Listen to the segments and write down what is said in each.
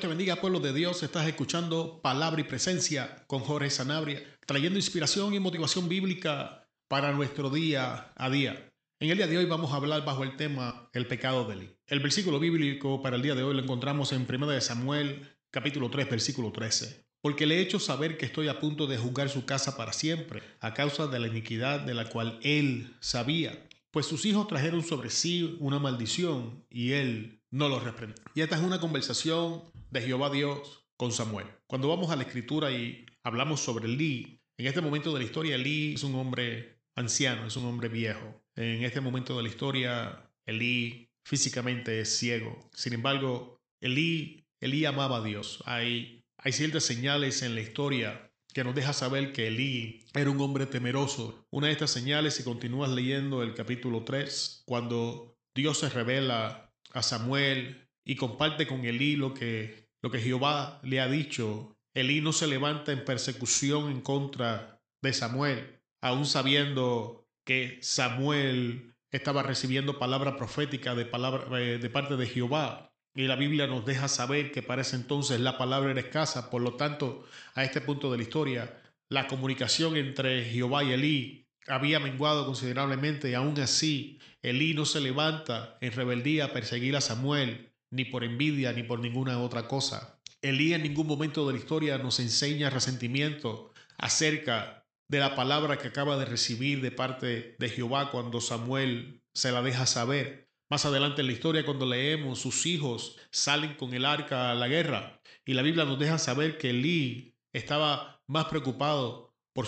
Te bendiga, pueblo de Dios. Estás escuchando Palabra y Presencia con Jorge Sanabria, trayendo inspiración y motivación bíblica para nuestro día a día. En el día de hoy vamos a hablar bajo el tema el pecado de Eli. El versículo bíblico para el día de hoy lo encontramos en 1 Samuel, capítulo 3, versículo 13. Porque le he hecho saber que estoy a punto de juzgar su casa para siempre, a causa de la iniquidad de la cual él sabía. Pues sus hijos trajeron sobre sí una maldición y él no los reprendió. Y esta es una conversación de Jehová Dios con Samuel. Cuando vamos a la escritura y hablamos sobre Elí, en este momento de la historia Elí es un hombre anciano, es un hombre viejo. En este momento de la historia Elí físicamente es ciego. Sin embargo, Elí, Elí amaba a Dios. Hay, hay ciertas señales en la historia que nos deja saber que Elí era un hombre temeroso. Una de estas señales, si continúas leyendo el capítulo 3, cuando Dios se revela a Samuel y comparte con Elí lo que, lo que Jehová le ha dicho. Elí no se levanta en persecución en contra de Samuel, aún sabiendo que Samuel estaba recibiendo palabra profética eh, de parte de Jehová. Y la Biblia nos deja saber que para ese entonces la palabra era escasa, por lo tanto, a este punto de la historia, la comunicación entre Jehová y Elí había menguado considerablemente y aún así Elí no se levanta en rebeldía a perseguir a Samuel, ni por envidia, ni por ninguna otra cosa. Elí en ningún momento de la historia nos enseña resentimiento acerca de la palabra que acaba de recibir de parte de Jehová cuando Samuel se la deja saber. Más adelante en la historia, cuando leemos, sus hijos salen con el arca a la guerra y la Biblia nos deja saber que Elí estaba más preocupado por,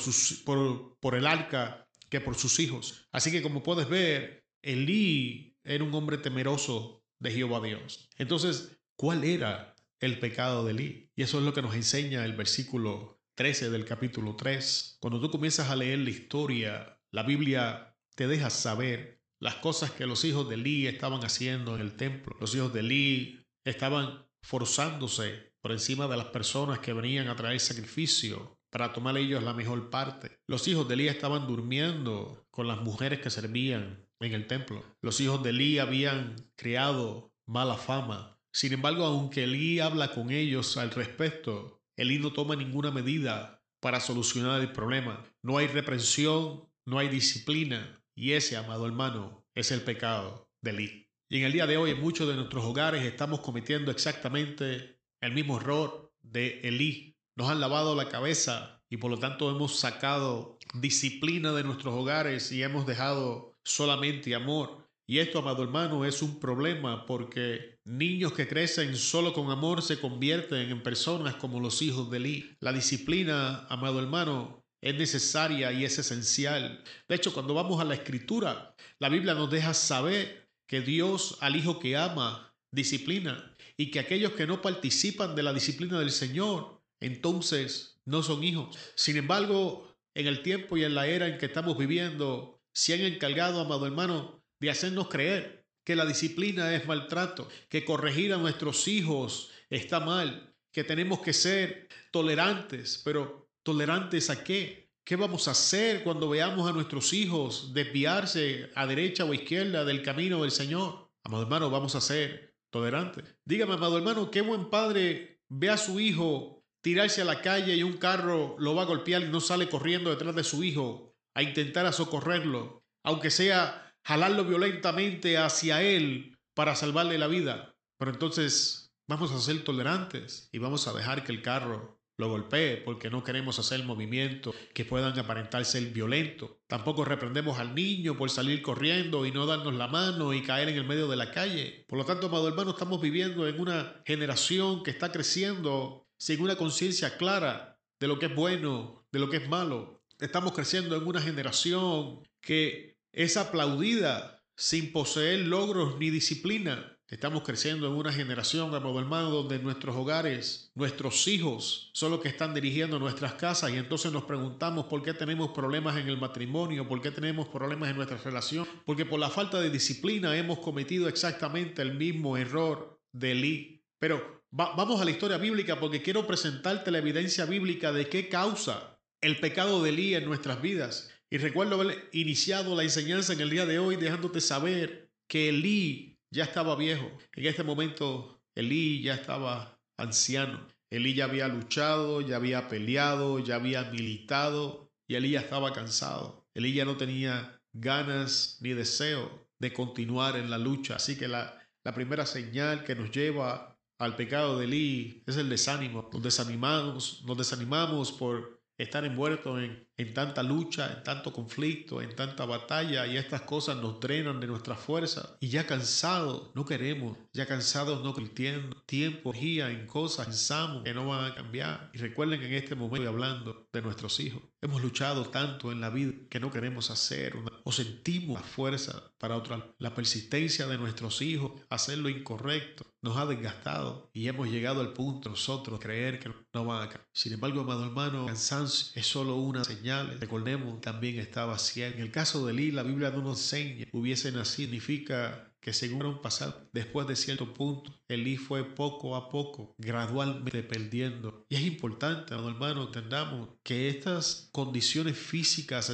por el arca que por sus hijos. Así que como puedes ver, Elí era un hombre temeroso de Jehová Dios. Entonces, ¿cuál era el pecado de Elí? Y eso es lo que nos enseña el versículo 13 del capítulo 3. Cuando tú comienzas a leer la historia, la Biblia te deja saber las cosas que los hijos de Elí estaban haciendo en el templo. Los hijos de Elí estaban forzándose por encima de las personas que venían a traer sacrificio para tomar ellos la mejor parte. Los hijos de Elí estaban durmiendo con las mujeres que servían en el templo. Los hijos de Elí habían creado mala fama. Sin embargo, aunque Elí habla con ellos al respecto, Elí no toma ninguna medida para solucionar el problema. No hay reprensión, no hay disciplina. Y ese, amado hermano, es el pecado de Elí. Y en el día de hoy, en muchos de nuestros hogares estamos cometiendo exactamente el mismo error de Elí. Nos han lavado la cabeza y por lo tanto hemos sacado disciplina de nuestros hogares y hemos dejado solamente amor. Y esto, amado hermano, es un problema porque niños que crecen solo con amor se convierten en personas como los hijos de Eli. La disciplina, amado hermano, es necesaria y es esencial. De hecho, cuando vamos a la escritura, la Biblia nos deja saber que Dios al hijo que ama disciplina y que aquellos que no participan de la disciplina del Señor, entonces no son hijos. Sin embargo, en el tiempo y en la era en que estamos viviendo, se han encargado, amado hermano, de hacernos creer que la disciplina es maltrato, que corregir a nuestros hijos está mal, que tenemos que ser tolerantes, pero ¿tolerantes a qué? ¿Qué vamos a hacer cuando veamos a nuestros hijos desviarse a derecha o izquierda del camino del Señor? Amado hermano, vamos a ser tolerantes. Dígame, amado hermano, qué buen padre ve a su hijo tirarse a la calle y un carro lo va a golpear y no sale corriendo detrás de su hijo a intentar socorrerlo, aunque sea jalarlo violentamente hacia él para salvarle la vida. Pero entonces vamos a ser tolerantes y vamos a dejar que el carro lo golpee porque no queremos hacer movimientos que puedan aparentar ser violentos. Tampoco reprendemos al niño por salir corriendo y no darnos la mano y caer en el medio de la calle. Por lo tanto, amado hermano, estamos viviendo en una generación que está creciendo sin una conciencia clara de lo que es bueno, de lo que es malo. Estamos creciendo en una generación que es aplaudida sin poseer logros ni disciplina. Estamos creciendo en una generación, amado hermano, donde nuestros hogares, nuestros hijos son los que están dirigiendo nuestras casas y entonces nos preguntamos por qué tenemos problemas en el matrimonio, por qué tenemos problemas en nuestra relación, porque por la falta de disciplina hemos cometido exactamente el mismo error de Lee. Pero vamos a la historia bíblica porque quiero presentarte la evidencia bíblica de qué causa el pecado de Elí en nuestras vidas. Y recuerdo haber iniciado la enseñanza en el día de hoy dejándote saber que Elí ya estaba viejo. En este momento Elí ya estaba anciano. Elí ya había luchado, ya había peleado, ya había militado y Elí ya estaba cansado. Elí ya no tenía ganas ni deseo de continuar en la lucha. Así que la, la primera señal que nos lleva al pecado de Elí es el desánimo. Nos desanimamos, nos desanimamos por estar envueltos en, en tanta lucha, en tanto conflicto, en tanta batalla y estas cosas nos drenan de nuestra fuerza y ya cansados no queremos, ya cansados no creyendo, tiempo, guía en cosas, pensamos que no van a cambiar. Y recuerden que en este momento estoy hablando de nuestros hijos. Hemos luchado tanto en la vida que no queremos hacer o sentimos la fuerza para otra. La persistencia de nuestros hijos, hacer lo incorrecto, nos ha desgastado y hemos llegado al punto nosotros creer que no van a cambiar. Sin embargo, amado hermano, cansancio es solo una señal Recordemos, también estaba ciego. En el caso de Eli, la Biblia no nos enseña, hubiese nacido, significa que según pasar después de cierto punto, Elí fue poco a poco, gradualmente perdiendo. Y es importante, hermano, entendamos que estas condiciones físicas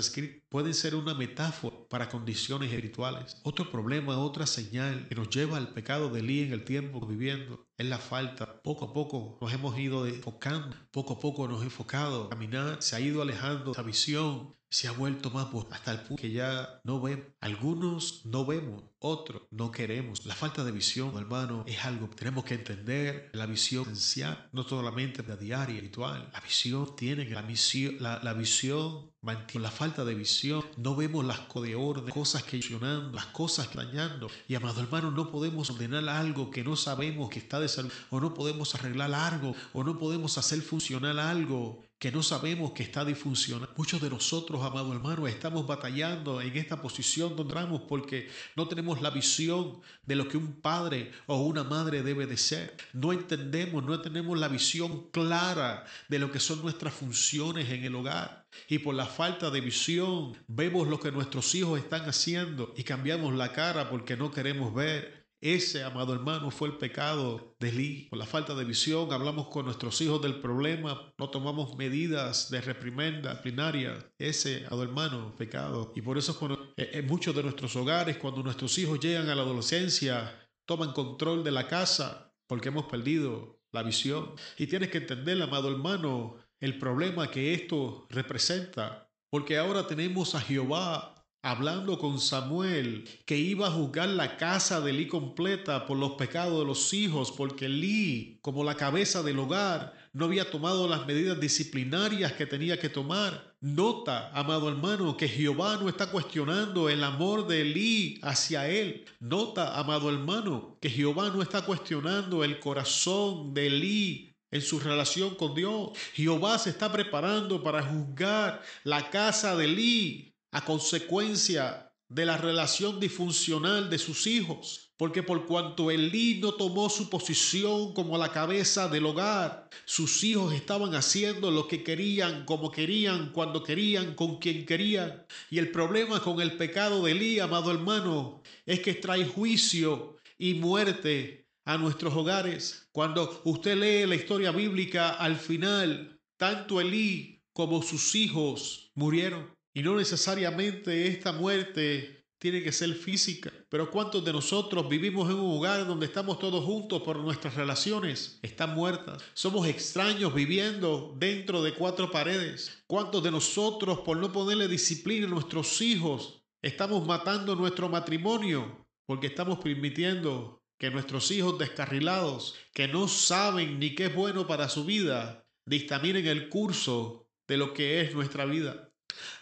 pueden ser una metáfora para condiciones espirituales. Otro problema, otra señal que nos lleva al pecado de Elí en el tiempo viviendo es la falta. Poco a poco nos hemos ido enfocando, poco a poco nos hemos enfocado caminar, se ha ido alejando esa visión se ha vuelto más hasta el punto que ya no vemos. Algunos no vemos, otros no queremos. La falta de visión, hermano, es algo que tenemos que entender. La visión esencial, no solamente la diaria, espiritual. La visión tiene la misión, la visión mantiene la falta de visión. No vemos las cosas que funcionando, las cosas dañando. Y amado hermano, no podemos ordenar algo que no sabemos que está de salud, o no podemos arreglar algo, o no podemos hacer funcionar algo que no sabemos que está disfuncionando. Muchos de nosotros, amado hermano, estamos batallando en esta posición donde estamos porque no tenemos la visión de lo que un padre o una madre debe de ser. No entendemos, no tenemos la visión clara de lo que son nuestras funciones en el hogar. Y por la falta de visión vemos lo que nuestros hijos están haciendo y cambiamos la cara porque no queremos ver ese, amado hermano, fue el pecado de Lee. Por la falta de visión, hablamos con nuestros hijos del problema, no tomamos medidas de reprimenda plenaria. Ese, amado hermano, pecado. Y por eso eh, en muchos de nuestros hogares, cuando nuestros hijos llegan a la adolescencia, toman control de la casa porque hemos perdido la visión. Y tienes que entender, amado hermano, el problema que esto representa. Porque ahora tenemos a Jehová hablando con Samuel, que iba a juzgar la casa de Elí completa por los pecados de los hijos, porque Elí, como la cabeza del hogar, no había tomado las medidas disciplinarias que tenía que tomar. Nota, amado hermano, que Jehová no está cuestionando el amor de Elí hacia él. Nota, amado hermano, que Jehová no está cuestionando el corazón de Elí en su relación con Dios. Jehová se está preparando para juzgar la casa de Elí a consecuencia de la relación disfuncional de sus hijos, porque por cuanto Elí no tomó su posición como la cabeza del hogar, sus hijos estaban haciendo lo que querían, como querían, cuando querían, con quien querían. Y el problema con el pecado de Elí, amado hermano, es que trae juicio y muerte a nuestros hogares. Cuando usted lee la historia bíblica, al final, tanto Elí como sus hijos murieron. Y no necesariamente esta muerte tiene que ser física. Pero ¿cuántos de nosotros vivimos en un lugar donde estamos todos juntos por nuestras relaciones? Están muertas. Somos extraños viviendo dentro de cuatro paredes. ¿Cuántos de nosotros por no ponerle disciplina a nuestros hijos estamos matando nuestro matrimonio? Porque estamos permitiendo que nuestros hijos descarrilados, que no saben ni qué es bueno para su vida, dictaminen el curso de lo que es nuestra vida.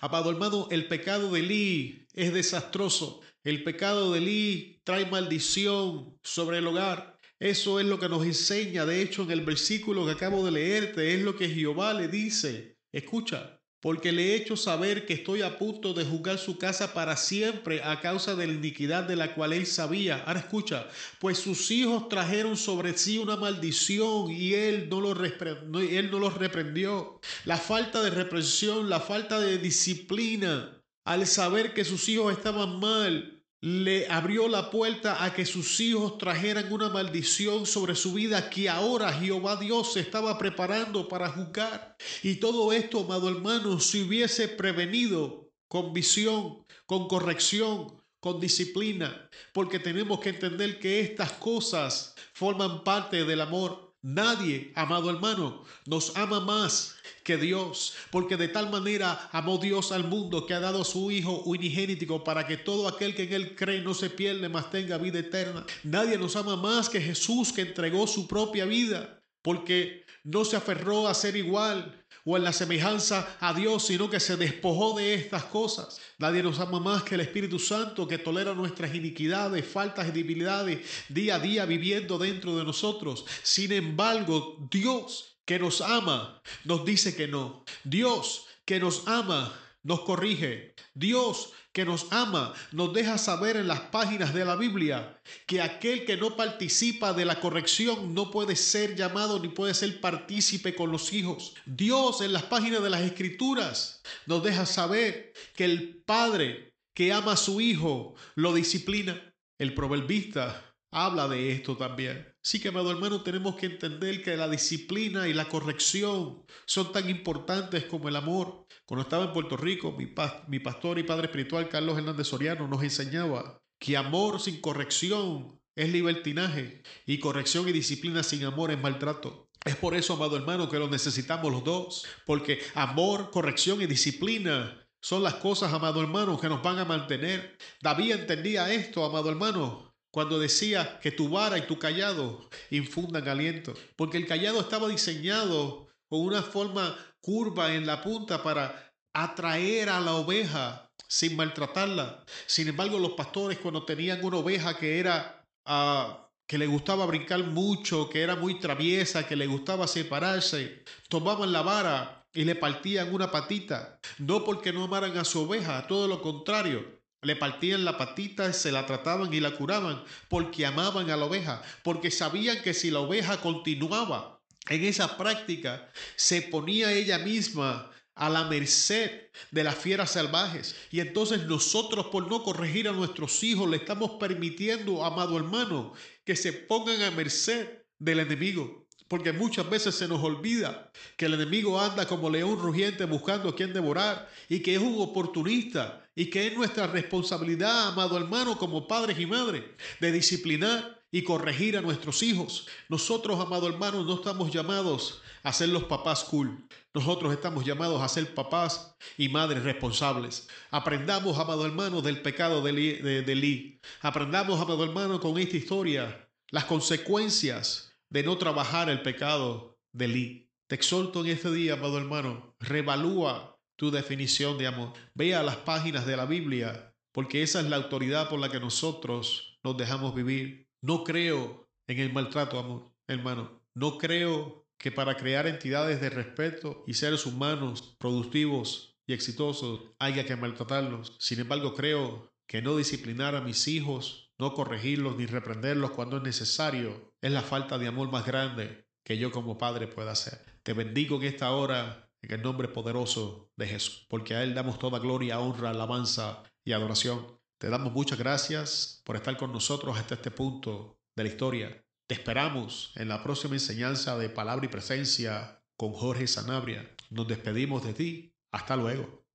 Amado hermano, el pecado de Elí es desastroso. El pecado de Elí trae maldición sobre el hogar. Eso es lo que nos enseña. De hecho, en el versículo que acabo de leerte, es lo que Jehová le dice. Escucha, porque le he hecho saber que estoy a punto de juzgar su casa para siempre a causa de la iniquidad de la cual él sabía. Ahora escucha, pues sus hijos trajeron sobre sí una maldición y él no, lo él no los reprendió. La falta de reprensión, la falta de disciplina, al saber que sus hijos estaban mal, le abrió la puerta a que sus hijos trajeran una maldición sobre su vida que ahora Jehová Dios se estaba preparando para juzgar. Y todo esto, amado hermano, si hubiese prevenido con visión, con corrección, con disciplina, porque tenemos que entender que estas cosas forman parte del amor. Nadie, amado hermano, nos ama más que Dios, porque de tal manera amó Dios al mundo que ha dado a su Hijo unigénito para que todo aquel que en Él cree no se pierda, mas tenga vida eterna. Nadie nos ama más que Jesús que entregó su propia vida, porque no se aferró a ser igual, o en la semejanza a Dios, sino que se despojó de estas cosas. Nadie nos ama más que el Espíritu Santo que tolera nuestras iniquidades, faltas y debilidades día a día viviendo dentro de nosotros. Sin embargo, Dios que nos ama nos dice que no. Dios que nos ama nos corrige. Dios que nos ama nos deja saber en las páginas de la Biblia que aquel que no participa de la corrección no puede ser llamado ni puede ser partícipe con los hijos. Dios en las páginas de las Escrituras nos deja saber que el Padre que ama a su Hijo lo disciplina. El proverbista habla de esto también. Sí que, amado hermano, tenemos que entender que la disciplina y la corrección son tan importantes como el amor. Cuando estaba en Puerto Rico, mi, mi pastor y padre espiritual Carlos Hernández Soriano nos enseñaba que amor sin corrección es libertinaje y corrección y disciplina sin amor es maltrato. Es por eso, amado hermano, que lo necesitamos los dos, porque amor, corrección y disciplina son las cosas, amado hermano, que nos van a mantener. David entendía esto, amado hermano, cuando decía que tu vara y tu callado infundan aliento, porque el callado estaba diseñado con una forma curva en la punta para atraer a la oveja sin maltratarla. Sin embargo, los pastores cuando tenían una oveja que era uh, que le gustaba brincar mucho, que era muy traviesa, que le gustaba separarse, tomaban la vara y le partían una patita, no porque no amaran a su oveja, todo lo contrario, le partían la patita, se la trataban y la curaban porque amaban a la oveja, porque sabían que si la oveja continuaba en esa práctica se ponía ella misma a la merced de las fieras salvajes. Y entonces nosotros por no corregir a nuestros hijos le estamos permitiendo, amado hermano, que se pongan a merced del enemigo. Porque muchas veces se nos olvida que el enemigo anda como león rugiente buscando a quien devorar y que es un oportunista y que es nuestra responsabilidad, amado hermano, como padres y madres, de disciplinar y corregir a nuestros hijos. Nosotros, amado hermano, no estamos llamados a ser los papás cool. Nosotros estamos llamados a ser papás y madres responsables. Aprendamos, amado hermano, del pecado de Lee. Aprendamos, amado hermano, con esta historia las consecuencias de no trabajar el pecado de Lee. Te exhorto en este día, amado hermano, revalúa tu definición de amor. Vea las páginas de la Biblia, porque esa es la autoridad por la que nosotros nos dejamos vivir. No creo en el maltrato, amor, hermano. No creo que para crear entidades de respeto y seres humanos productivos y exitosos haya que maltratarlos. Sin embargo, creo que no disciplinar a mis hijos, no corregirlos ni reprenderlos cuando es necesario, es la falta de amor más grande que yo como padre pueda hacer. Te bendigo en esta hora en el nombre poderoso de Jesús, porque a Él damos toda gloria, honra, alabanza y adoración. Te damos muchas gracias por estar con nosotros hasta este punto de la historia. Te esperamos en la próxima enseñanza de palabra y presencia con Jorge Sanabria. Nos despedimos de ti. Hasta luego.